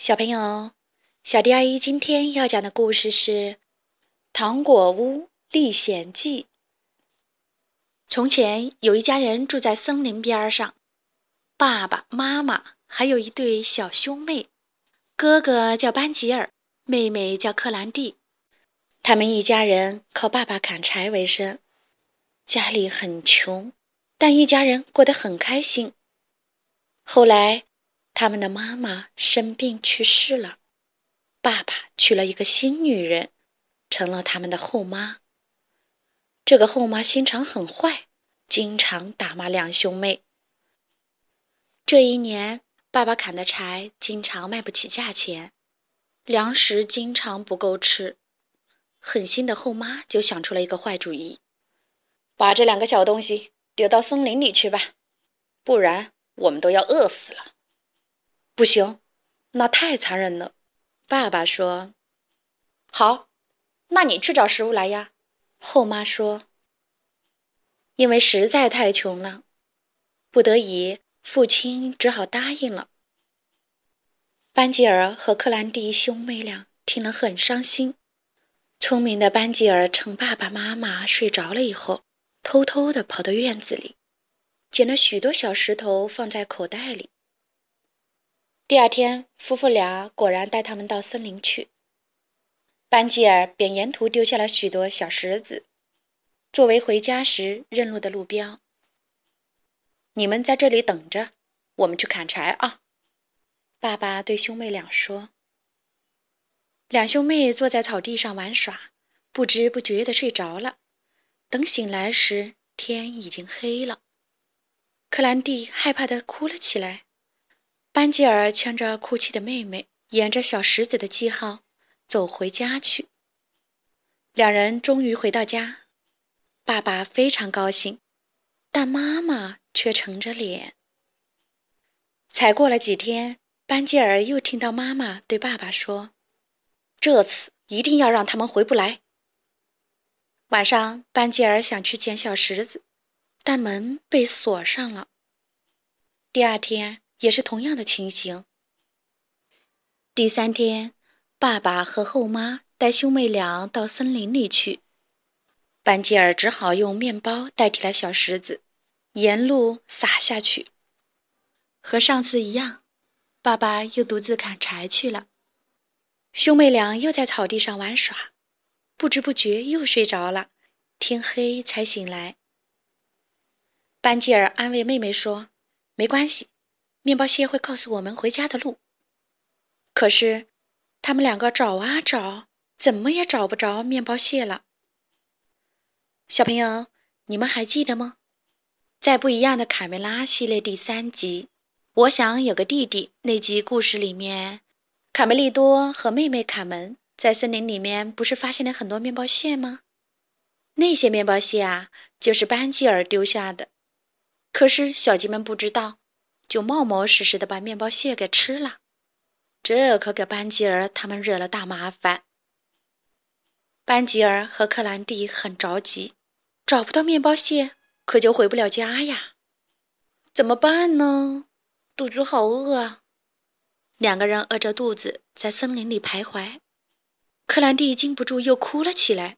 小朋友，小迪阿姨今天要讲的故事是《糖果屋历险记》。从前有一家人住在森林边上，爸爸妈妈还有一对小兄妹，哥哥叫班吉尔，妹妹叫克兰蒂。他们一家人靠爸爸砍柴为生，家里很穷，但一家人过得很开心。后来。他们的妈妈生病去世了，爸爸娶了一个新女人，成了他们的后妈。这个后妈心肠很坏，经常打骂两兄妹。这一年，爸爸砍的柴经常卖不起价钱，粮食经常不够吃。狠心的后妈就想出了一个坏主意，把这两个小东西丢到森林里去吧，不然我们都要饿死了。不行，那太残忍了。爸爸说：“好，那你去找食物来呀。”后妈说：“因为实在太穷了，不得已，父亲只好答应了。”班吉尔和克兰蒂兄妹俩听了很伤心。聪明的班吉尔趁爸爸妈妈睡着了以后，偷偷地跑到院子里，捡了许多小石头放在口袋里。第二天，夫妇俩果然带他们到森林去。班吉尔便沿途丢下了许多小石子，作为回家时认路的路标。你们在这里等着，我们去砍柴啊！爸爸对兄妹俩说。两兄妹坐在草地上玩耍，不知不觉地睡着了。等醒来时，天已经黑了。克兰蒂害怕地哭了起来。班吉尔牵着哭泣的妹妹，沿着小石子的记号走回家去。两人终于回到家，爸爸非常高兴，但妈妈却沉着脸。才过了几天，班吉尔又听到妈妈对爸爸说：“这次一定要让他们回不来。”晚上，班吉尔想去捡小石子，但门被锁上了。第二天。也是同样的情形。第三天，爸爸和后妈带兄妹俩到森林里去，班吉尔只好用面包代替了小石子，沿路撒下去。和上次一样，爸爸又独自砍柴去了，兄妹俩又在草地上玩耍，不知不觉又睡着了，天黑才醒来。班吉尔安慰妹妹说：“没关系。”面包蟹会告诉我们回家的路。可是，他们两个找啊找，怎么也找不着面包蟹了。小朋友，你们还记得吗？在不一样的卡梅拉系列第三集，我想有个弟弟那集故事里面，卡梅利多和妹妹卡门在森林里面不是发现了很多面包蟹吗？那些面包蟹啊，就是班吉尔丢下的。可是小鸡们不知道。就冒冒失失的把面包屑给吃了，这可给班吉尔他们惹了大麻烦。班吉尔和克兰蒂很着急，找不到面包屑，可就回不了家呀，怎么办呢？肚子好饿啊！两个人饿着肚子在森林里徘徊。克兰蒂禁不住又哭了起来：“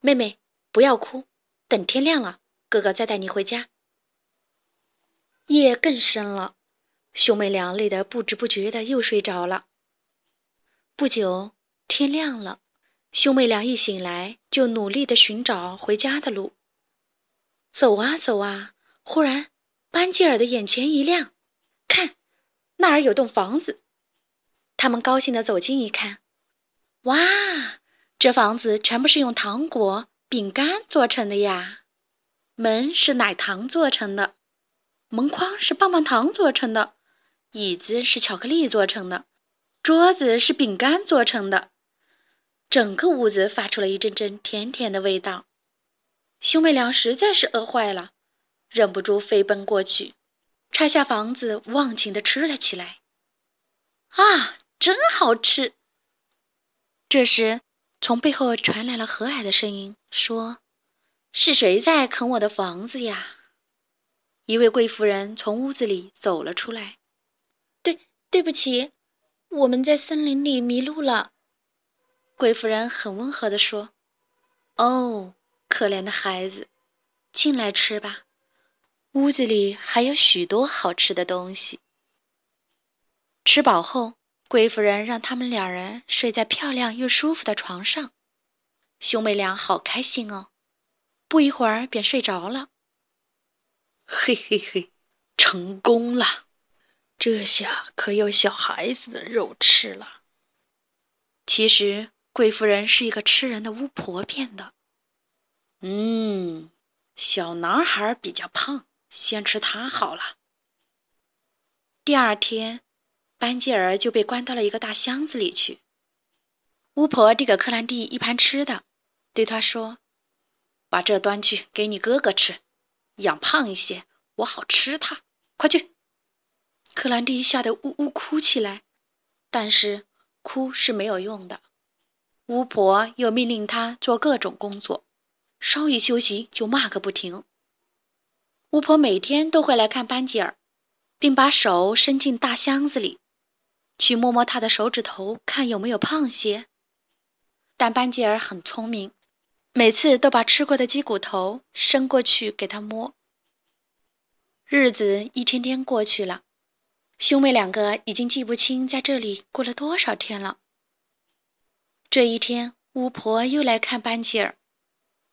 妹妹，不要哭，等天亮了，哥哥再带你回家。”夜更深了，兄妹俩累得不知不觉的又睡着了。不久天亮了，兄妹俩一醒来就努力的寻找回家的路。走啊走啊，忽然班吉尔的眼前一亮，看，那儿有栋房子。他们高兴的走近一看，哇，这房子全部是用糖果、饼干做成的呀，门是奶糖做成的。门框是棒棒糖做成的，椅子是巧克力做成的，桌子是饼干做成的，整个屋子发出了一阵阵甜甜的味道。兄妹俩实在是饿坏了，忍不住飞奔过去，拆下房子，忘情地吃了起来。啊，真好吃！这时，从背后传来了和蔼的声音，说：“是谁在啃我的房子呀？”一位贵妇人从屋子里走了出来。对，对不起，我们在森林里迷路了。”贵夫人很温和地说：“哦，可怜的孩子，进来吃吧，屋子里还有许多好吃的东西。”吃饱后，贵夫人让他们两人睡在漂亮又舒服的床上，兄妹俩好开心哦，不一会儿便睡着了。嘿嘿嘿，成功了！这下可有小孩子的肉吃了。其实。贵夫人是一个吃人的巫婆变的。嗯，小男孩比较胖，先吃他好了。第二天，班吉尔就被关到了一个大箱子里去。巫婆递给克兰蒂一盘吃的，对他说：“把这端去给你哥哥吃，养胖一些，我好吃它。快去！”克兰蒂吓得呜呜哭起来，但是哭是没有用的。巫婆又命令他做各种工作，稍一休息就骂个不停。巫婆每天都会来看班吉尔，并把手伸进大箱子里，去摸摸他的手指头，看有没有胖些。但班吉尔很聪明，每次都把吃过的鸡骨头伸过去给他摸。日子一天天过去了，兄妹两个已经记不清在这里过了多少天了。这一天，巫婆又来看班吉尔，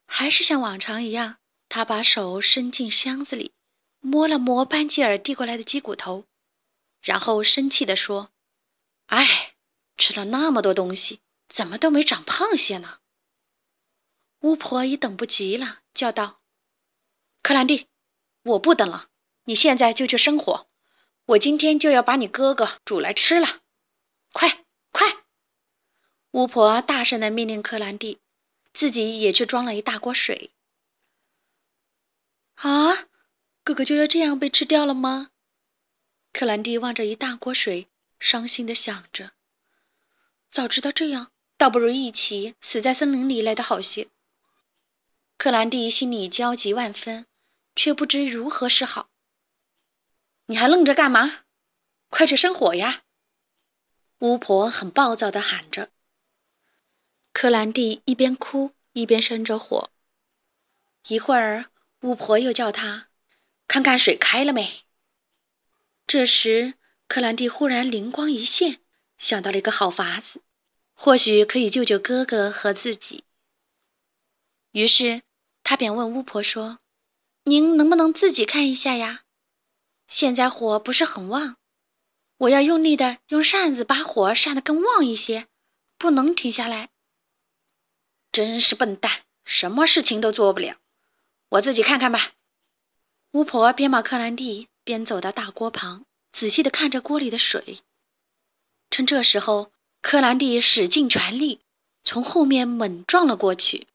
还是像往常一样，她把手伸进箱子里，摸了摸班吉尔递过来的鸡骨头，然后生气地说：“哎，吃了那么多东西，怎么都没长胖些呢？”巫婆也等不及了，叫道：“克兰蒂，我不等了，你现在就去生火，我今天就要把你哥哥煮来吃了，快快！”巫婆大声的命令克兰蒂，自己也去装了一大锅水。啊，哥哥就要这样被吃掉了吗？克兰蒂望着一大锅水，伤心的想着。早知道这样，倒不如一起死在森林里来的好些。克兰蒂心里焦急万分，却不知如何是好。你还愣着干嘛？快去生火呀！巫婆很暴躁的喊着。克兰蒂一边哭一边生着火。一会儿，巫婆又叫他看看水开了没。这时，克兰蒂忽然灵光一现，想到了一个好法子，或许可以救救哥哥和自己。于是，他便问巫婆说：“您能不能自己看一下呀？现在火不是很旺，我要用力的用扇子把火扇得更旺一些，不能停下来。”真是笨蛋，什么事情都做不了。我自己看看吧。巫婆边骂克兰蒂，边走到大锅旁，仔细地看着锅里的水。趁这时候，克兰蒂使尽全力从后面猛撞了过去。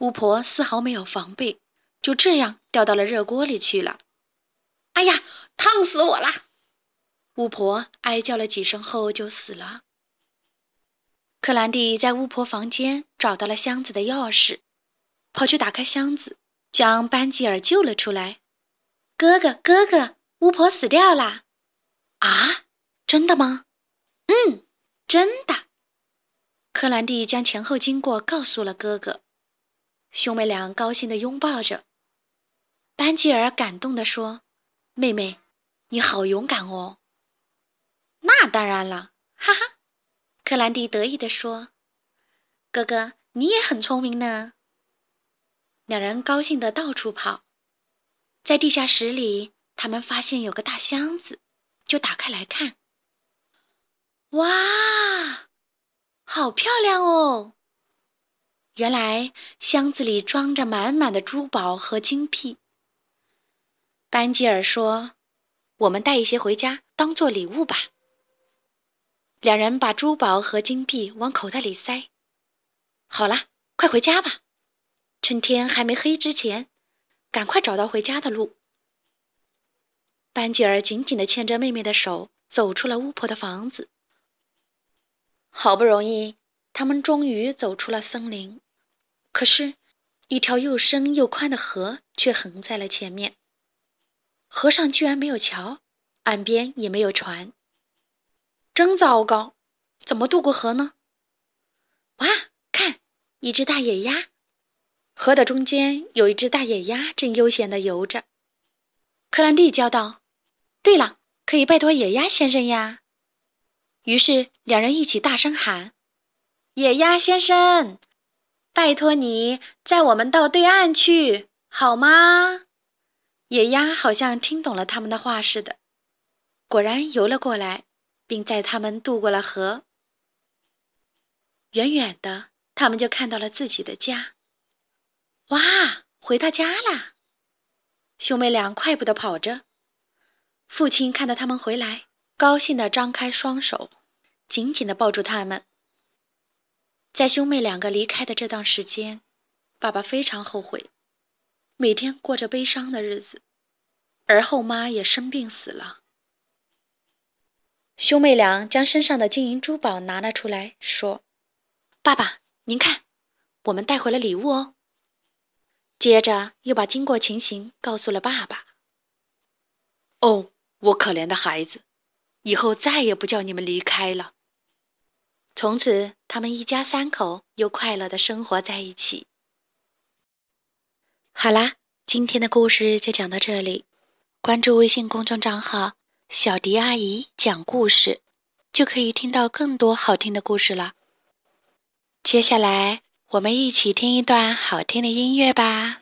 巫婆丝毫没有防备，就这样掉到了热锅里去了。哎呀，烫死我了！巫婆哀叫了几声后就死了。克兰蒂在巫婆房间找到了箱子的钥匙，跑去打开箱子，将班吉尔救了出来。哥哥，哥哥，巫婆死掉啦！啊，真的吗？嗯，真的。克兰蒂将前后经过告诉了哥哥，兄妹俩高兴地拥抱着。班吉尔感动地说：“妹妹，你好勇敢哦。”那当然了，哈哈。克兰蒂得意地说：“哥哥，你也很聪明呢。”两人高兴地到处跑，在地下室里，他们发现有个大箱子，就打开来看。哇，好漂亮哦！原来箱子里装着满满的珠宝和金币。班吉尔说：“我们带一些回家，当做礼物吧。”两人把珠宝和金币往口袋里塞。好了，快回家吧，趁天还没黑之前，赶快找到回家的路。班吉尔紧紧地牵着妹妹的手，走出了巫婆的房子。好不容易，他们终于走出了森林，可是，一条又深又宽的河却横在了前面。河上居然没有桥，岸边也没有船。真糟糕，怎么渡过河呢？哇，看，一只大野鸭！河的中间有一只大野鸭，正悠闲地游着。克兰蒂叫道：“对了，可以拜托野鸭先生呀！”于是两人一起大声喊：“野鸭先生，拜托你载我们到对岸去，好吗？”野鸭好像听懂了他们的话似的，果然游了过来，并载他们渡过了河。远远的，他们就看到了自己的家。哇，回到家啦！兄妹俩快步的跑着。父亲看到他们回来，高兴的张开双手，紧紧的抱住他们。在兄妹两个离开的这段时间，爸爸非常后悔。每天过着悲伤的日子，而后妈也生病死了。兄妹俩将身上的金银珠宝拿了出来，说：“爸爸，您看，我们带回了礼物哦。”接着又把经过情形告诉了爸爸。哦，我可怜的孩子，以后再也不叫你们离开了。从此，他们一家三口又快乐的生活在一起。好啦，今天的故事就讲到这里。关注微信公众账号“小迪阿姨讲故事”，就可以听到更多好听的故事了。接下来，我们一起听一段好听的音乐吧。